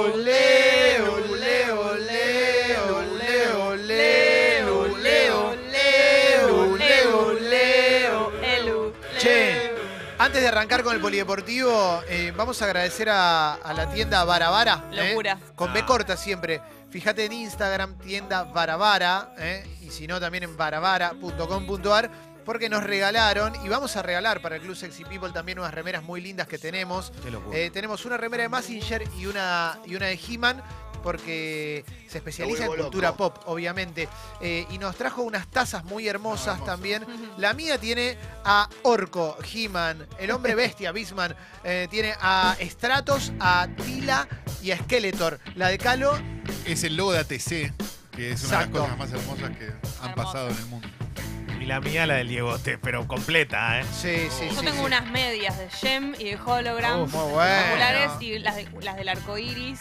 ole, ole, ole, ole, ole, ole, ole, ole, ole. Che, antes de arrancar con el polideportivo, eh, vamos a agradecer a, a la tienda Barabara. ¿eh? Locura. Con B Ah. corta siempre. Fíjate en Instagram, tienda Barabara, ¿eh? y si no, también en barabara.com.ar, porque nos regalaron, y vamos a regalar para el Club Sexy People también unas remeras muy lindas que tenemos. Qué locura. Eh, tenemos una remera de Massinger y una, y una de He-Man, porque se especializa en cultura pop, obviamente. Eh, y nos trajo unas tazas muy hermosas también. La mía tiene a Orco, He-Man, el hombre bestia, Bisman. Eh, tiene a Stratos, a Tila y a Skeletor. La de Calo, Es el logo de ATC, que es una Exacto. de las cosas más hermosas que han Hermoso. pasado en el mundo. Y la mía, la del Diegote, pero completa, ¿eh? sí, sí, Yo sí. tengo sí. unas medias de Gem y de Hologram. Muy bueno. populares y las, de- las del arco iris.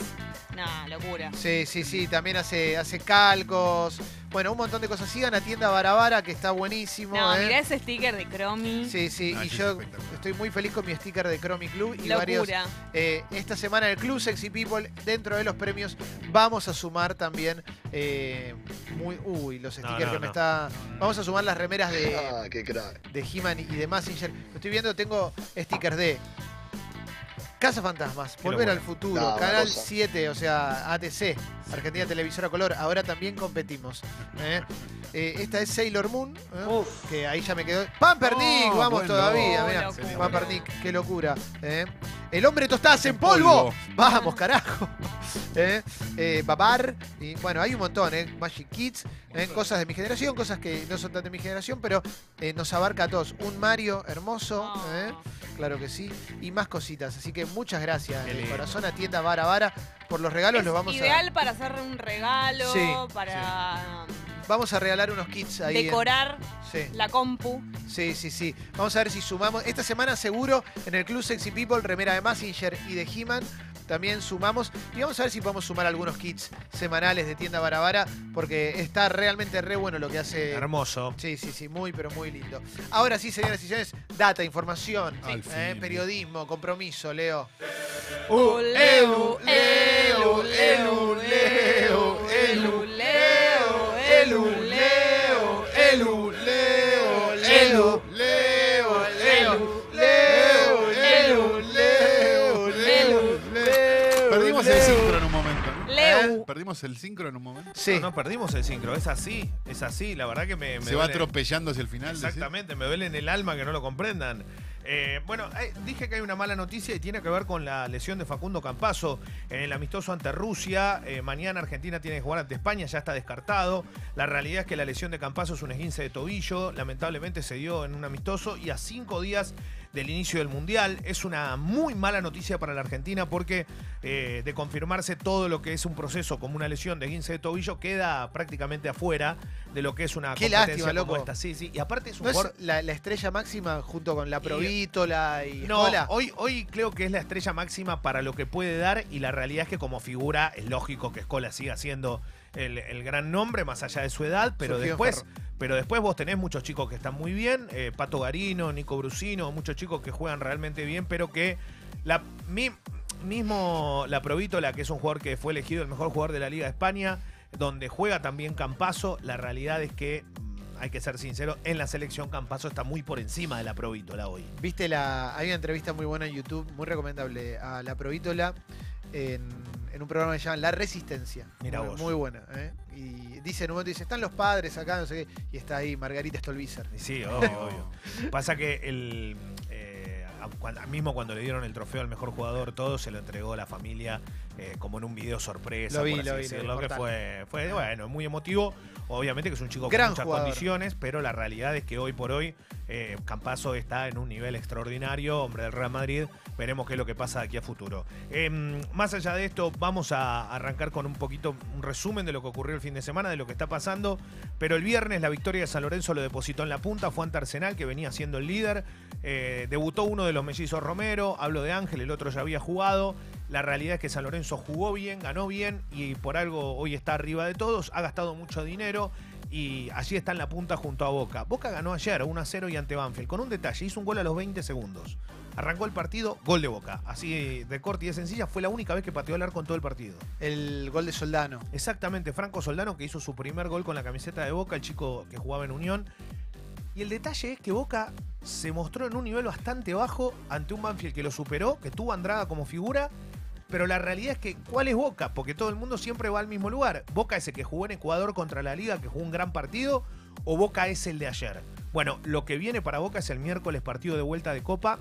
Nah, locura. Sí, sí, sí, también hace, hace calcos. Bueno, un montón de cosas. Sigan a tienda Barabara, que está buenísimo. No, ¿eh? mirá ese sticker de Cromi. Sí, sí, y yo estoy muy feliz con mi sticker de Chromie Club y varios. Locura. eh, esta semana en el Club Sexy People, dentro de los premios, vamos a sumar también. eh, muy, uy, los stickers no, que me está. Vamos a sumar las remeras de, Ah, qué crack. de He-Man y de Massinger. Lo estoy viendo, tengo stickers de. Casa Fantasmas, Volver al. Futuro, Canal cosa. 7, o sea, ATC, Argentina Televisora Color. Ahora también competimos. ¿eh? Eh, esta es Sailor Moon, ¿eh? que ahí ya me quedó. Pampernick, Oh, vamos todavía. Locura. Pampernick, qué locura. El hombre tostadas en polvo. Vamos, carajo. Babar. Y bueno, hay un montón, ¿eh? Magic Kids. Cosas de mi generación, cosas que no son tan de mi generación, pero nos abarca a todos. Un Mario hermoso. Claro que sí. Y más cositas. Así que muchas gracias lindo. corazón a Tienda Vara Vara por los regalos. Es los vamos ideal a. para hacer un regalo, Sí, para Vamos a regalar unos kits ahí. en- decorar sí. la compu. Sí, sí, sí. Vamos a ver si sumamos. Esta semana seguro en el Club Sexy People, remera de Massinger y de He-Man. También sumamos. Y vamos a ver si podemos sumar algunos kits semanales de tienda Barabara. Porque está realmente re bueno lo que hace. Hermoso. Sí, sí, sí, muy, pero muy lindo. Ahora sí, señoras y señores, data, información, eh, periodismo, compromiso, Leo. Elu, elu, elu, Perdimos el sincro en un momento. Sí. No, no perdimos el sincro, es así, es así. La verdad que me, me Se va atropellando hacia el final. Exactamente, me duele en el alma que no lo comprendan. Eh, bueno, eh, dije que hay una mala noticia y tiene que ver con la lesión de Facundo Campazo en el amistoso ante Rusia. Eh, mañana Argentina tiene que jugar ante España, ya está descartado. La realidad es que la lesión de Campazo es un esguince de tobillo. Lamentablemente se dio en un amistoso y a cinco días del inicio del Mundial. Es una muy mala noticia para la Argentina porque eh, de confirmarse todo lo que es un proceso como una lesión de esguince de tobillo queda prácticamente afuera de lo que es una Qué competencia lástima, como loco. esta. Sí, sí. Y aparte es un ¿No es la, la estrella máxima junto con la Provítola y no, Escola? hoy, hoy creo que es la estrella máxima para lo que puede dar y la realidad es que como figura es lógico que Escola siga siendo el, el gran nombre más allá de su edad, pero Surgió después, Ferro. Pero después vos tenés muchos chicos que están muy bien, eh, Pato Garino, Nico Brusino, muchos chicos que juegan realmente bien, pero que la mi- mismo la Provítola, que es un jugador que fue elegido el mejor jugador de la Liga de España, donde juega también Campazo, la realidad es que mm, hay que ser sincero, en la selección Campazo está muy por encima de la Provítola hoy. Viste la. Hay una entrevista muy buena en YouTube, muy recomendable, a la Provítola en un programa que se llama La Resistencia. Mira muy, vos. muy buena. ¿eh? Y dice en un momento, dice, están los padres acá, no sé qué. Y está ahí Margarita Stolbizer. Sí, obvio, obvio. Pasa que el cuando- mismo cuando le dieron el trofeo al mejor jugador, todo se lo entregó la familia eh, como en un video sorpresa, Lo vi, por así lo vi, lo que fue, fue bueno, muy emotivo. Obviamente que es un chico Gran con muchas jugador. condiciones, pero la realidad es que hoy por hoy eh, Campazo está en un nivel extraordinario, hombre del Real Madrid. Veremos qué es lo que pasa de aquí a futuro. Em, más allá de esto, vamos a arrancar con un poquito un resumen de lo que ocurrió el fin de semana, de lo que está pasando. Pero el viernes la victoria de San Lorenzo lo depositó en la punta, fue ante Arsenal, que venía siendo el líder. Eh, debutó uno de los mellizos Romero, hablo de Ángel, el otro ya había jugado. La realidad es que San Lorenzo jugó bien, ganó bien y por algo hoy está arriba de todos. Ha gastado mucho dinero y allí está en la punta junto a Boca. Boca ganó ayer 1 a 0 y ante Banfield con un detalle, hizo un gol a los 20 segundos. Arrancó el partido, gol de Boca. Así de corte y de sencilla, fue la única vez que pateó el arco en todo el partido. El gol de Soldano. Exactamente, Franco Soldano que hizo su primer gol con la camiseta de Boca, el chico que jugaba en Unión. Y el detalle es que Boca se mostró en un nivel bastante bajo ante un Banfield que lo superó, que tuvo Andrada como figura. Pero la realidad es que, ¿cuál es Boca? Porque todo el mundo siempre va al mismo lugar. ¿Boca es el que jugó en Ecuador contra la Liga, que jugó un gran partido? ¿O Boca es el de ayer? Bueno, lo que viene para Boca es el miércoles partido de vuelta de Copa.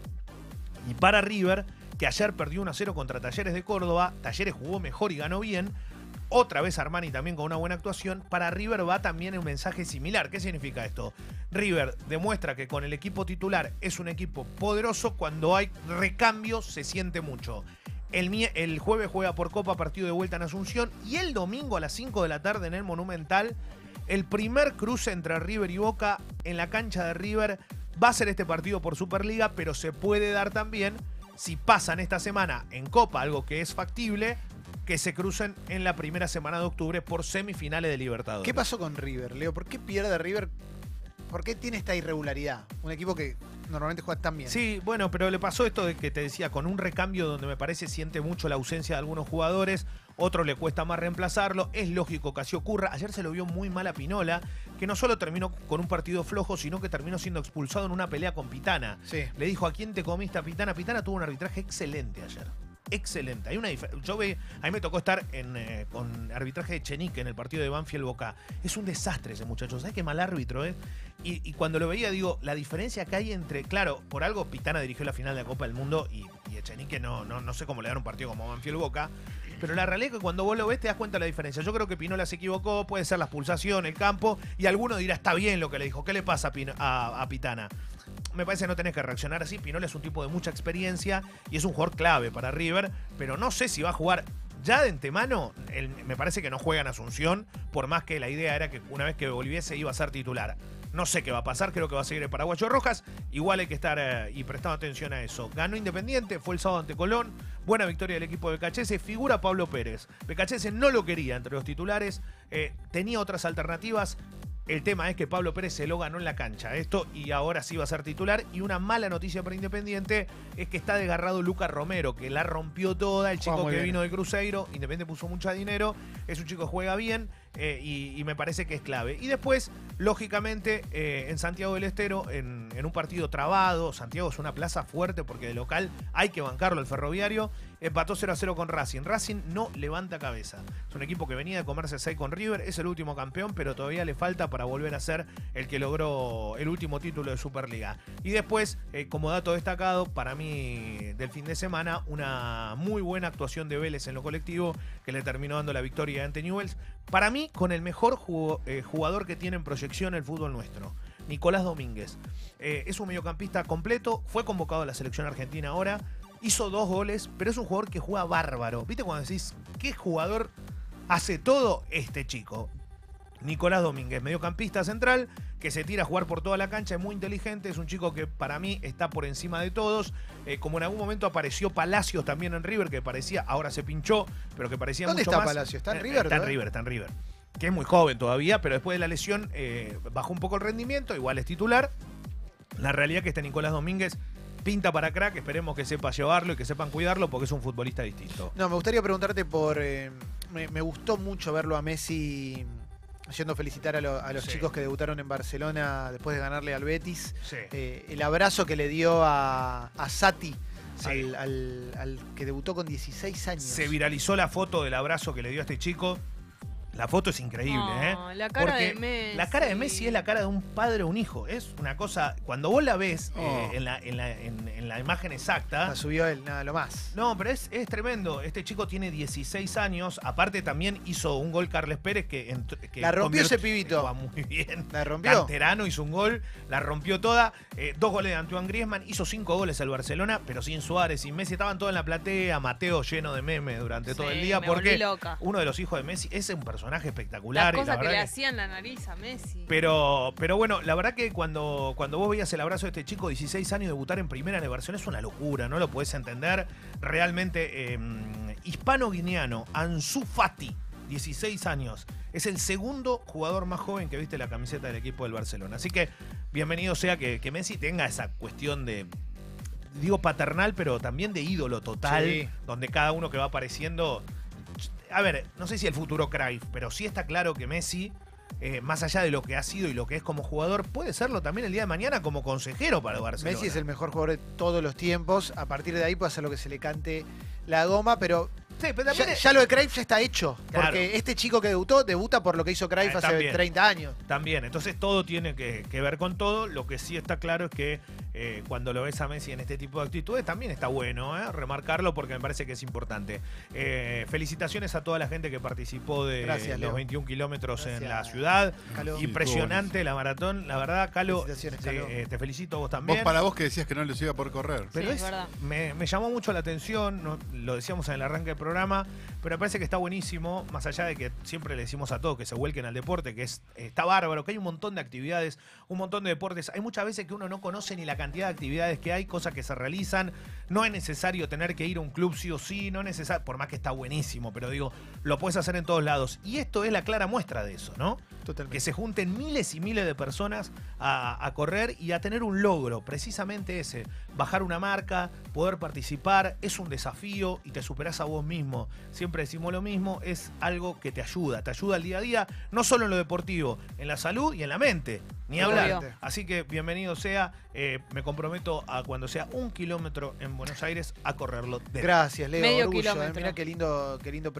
Y para River, que ayer perdió 1 a 0 contra Talleres de Córdoba. Talleres jugó mejor y ganó bien. Otra vez Armani también con una buena actuación. Para River va también un mensaje similar. ¿Qué significa esto? River demuestra que con el equipo titular es un equipo poderoso. Cuando hay recambio se siente mucho. El, el jueves juega por Copa, partido de vuelta en Asunción. Y el domingo a las 5 de la tarde en el Monumental, el primer cruce entre River y Boca en la cancha de River. Va a ser este partido por Superliga, pero se puede dar también, si pasan esta semana en Copa, algo que es factible, que se crucen en la primera semana de octubre por semifinales de Libertadores. ¿Qué pasó con River, Leo? ¿Por qué pierde River? ¿Por qué tiene esta irregularidad? Un equipo que normalmente juega tan bien. Sí, bueno, pero le pasó esto de que te decía, con un recambio donde me parece siente mucho la ausencia de algunos jugadores, otro le cuesta más reemplazarlo, es lógico que así ocurra. Ayer se lo vio muy mal a Pinola, que no solo terminó con un partido flojo, sino que terminó siendo expulsado en una pelea con Pitana. Sí. Le dijo a quién te comiste a Pitana. Pitana tuvo un arbitraje excelente ayer. Excelente. Hay una Yo ve, a mí me tocó estar en, eh, con arbitraje de Chenique en el partido de Banfield Boca. Es un desastre ese muchacho. ¿Sabes qué mal árbitro, eh? Y, cuando lo veía, digo, la diferencia que hay entre. Claro, por algo Pitana dirigió la final de la Copa del Mundo y, y Echenique no, no, no sé cómo le dan un partido como Banfield Boca. Pero la realidad es que cuando vos lo ves te das cuenta de la diferencia. Yo creo que Pinola se equivocó, puede ser la expulsación, el campo, y alguno dirá, está bien lo que le dijo. ¿Qué le pasa a Pitana? Me parece que no tenés que reaccionar así. Pinola es un tipo de mucha experiencia y es un jugador clave para River, pero no sé si va a jugar. Ya de antemano, me parece que no juega en Asunción, por más que la idea era que una vez que volviese iba a ser titular. No sé qué va a pasar, creo que va a seguir el paraguayo Rojas. Igual hay que estar eh, y prestando atención a eso. Ganó Independiente, fue el sábado ante Colón. Buena victoria del equipo de Becachese. Figura Pablo Pérez. Becachese no lo quería entre los titulares. eh, tenía otras alternativas. El tema es que Pablo Pérez se lo ganó en la cancha, esto, y ahora sí va a ser titular. Y una mala noticia para Independiente es que está desgarrado Lucas Romero, que la rompió toda, el chico que bien. vino de Cruzeiro. Independiente puso mucho dinero, es un chico que juega bien eh, y, me parece que es clave. Y después, lógicamente, eh, en Santiago del Estero, en, en un partido trabado, Santiago es una plaza fuerte porque de local hay que bancarlo el ferroviario. Empató 0 a 0 con Racing. Racing no levanta cabeza. Es un equipo que venía de comerse 6 con River. Es el último campeón, pero todavía le falta para volver a ser el que logró el último título de Superliga. Y después, eh, como dato destacado, para mí del fin de semana, una muy buena actuación de Vélez en lo colectivo que le terminó dando la victoria ante Newells. Para mí, con el mejor jugo- eh, jugador que tiene en proyección el fútbol nuestro. Nicolás Domínguez. Eh, es un mediocampista completo, fue convocado a la selección argentina ahora, hizo dos goles, pero es un jugador que juega bárbaro. ¿Viste cuando decís, qué jugador hace todo este chico? Nicolás Domínguez, mediocampista central, que se tira a jugar por toda la cancha, es muy inteligente, es un chico que para mí está por encima de todos. Eh, como en algún momento apareció Palacios también en River, que parecía, ahora se pinchó, pero que parecía ¿Dónde mucho está más- Palacios? ¿Está en Eh, River, Está en? River, está en River. Que es muy joven todavía, pero después de la lesión eh, bajó un poco el rendimiento, igual es titular. La realidad es que este Nicolás Domínguez pinta para crack, esperemos que sepa llevarlo y que sepan cuidarlo porque es un futbolista distinto. No, me gustaría preguntarte por. eh, me, me gustó mucho verlo a Messi yendo a felicitar a, lo- a los Sí. chicos que debutaron en Barcelona después de ganarle al Betis. Sí. Eh, el abrazo que le dio a, a Sati, Sí. al, al- al que debutó con 16 años. Se viralizó la foto del abrazo que le dio a este chico. La foto es increíble, No, ¿eh? la cara Porque de Messi. La cara de Messi es la cara de un padre o un hijo. Es una cosa. Cuando vos la ves eh, Oh. en, la, en la- en- en la imagen exacta. La subió él, nada, lo más. No, pero es, es tremendo. Este chico tiene 16 años. Aparte, también hizo un gol Carles Pérez que. La rompió ese pibito. Muy bien. La rompió. Canterano hizo un gol, la rompió toda. Eh, dos goles de Antoine Griezmann, hizo cinco goles el Barcelona, pero sin Suárez, sin Messi. Estaban todos en la platea, Mateo lleno de memes durante todo el día, me porque volví loca. uno de los hijos de Messi es un personaje espectacular. Las y la cosas que le que- hacían la nariz a Messi. pero, pero bueno, la verdad que cuando, cuando vos veías el abrazo de este chico, 16 años, debutar en primera en es una locura, no lo podés entender. Realmente, eh, hispano-guineano, Ansu Fati, 16 años. Es el segundo jugador más joven que viste la camiseta del equipo del Barcelona. Así que bienvenido sea que, que Messi tenga esa cuestión de, digo paternal, pero también de ídolo total, Sí. donde cada uno que va apareciendo... A ver, no sé si el futuro Cruyff, pero sí está claro que Messi, eh, más allá de lo que ha sido y lo que es como jugador, puede serlo también el día de mañana como consejero para el Barcelona. Messi es el mejor jugador de todos los tiempos. A partir de ahí puede hacer lo que se le cante la goma, pero Sí, pero ya, también es- ya lo de Cruyff ya está hecho. Claro. Porque este chico que debutó, debuta por lo que hizo Cruyff Ah, hace también. 30 años. También, entonces todo tiene que, que ver con todo. Lo que sí está claro es que eh, cuando lo ves a Messi en este tipo de actitudes también está bueno ¿eh? remarcarlo porque me parece que es importante. Eh, felicitaciones a toda la gente que participó de Gracias, los Leo. 21 kilómetros en la ciudad. Calo. Sí, Impresionante la maratón, la verdad, Calo. Te, eh, felicito a vos también. Vos para vos que decías que no les iba por correr. Pero Sí, es- es verdad. me, me llamó mucho la atención, ¿no? lo decíamos en el arranque del programa, pero me parece que está buenísimo, más allá de que siempre le decimos a todos que se vuelquen al deporte, que es, está bárbaro, que hay un montón de actividades, un montón de deportes. Hay muchas veces que uno no conoce ni la cantidad de actividades que hay, cosas que se realizan. No es necesario tener que ir a un club sí o sí, no es necesario, por más que está buenísimo, pero digo, lo puedes hacer en todos lados. Y esto es la clara muestra de eso, ¿no? Totalmente. que se junten miles y miles de personas a, a correr y a tener un logro, precisamente ese, bajar una marca, poder participar, es un desafío y te superás a vos mismo. Siempre decimos lo mismo, es algo que te ayuda, te ayuda al día a día, no solo en lo deportivo, en la salud y en la mente, ni hablar. Así que bienvenido sea, eh, me comprometo a cuando sea un kilómetro en Buenos Aires a correrlo de Gracias, Leo. Medio orgullo, eh. kilómetro. Mirá qué lindo, qué lindo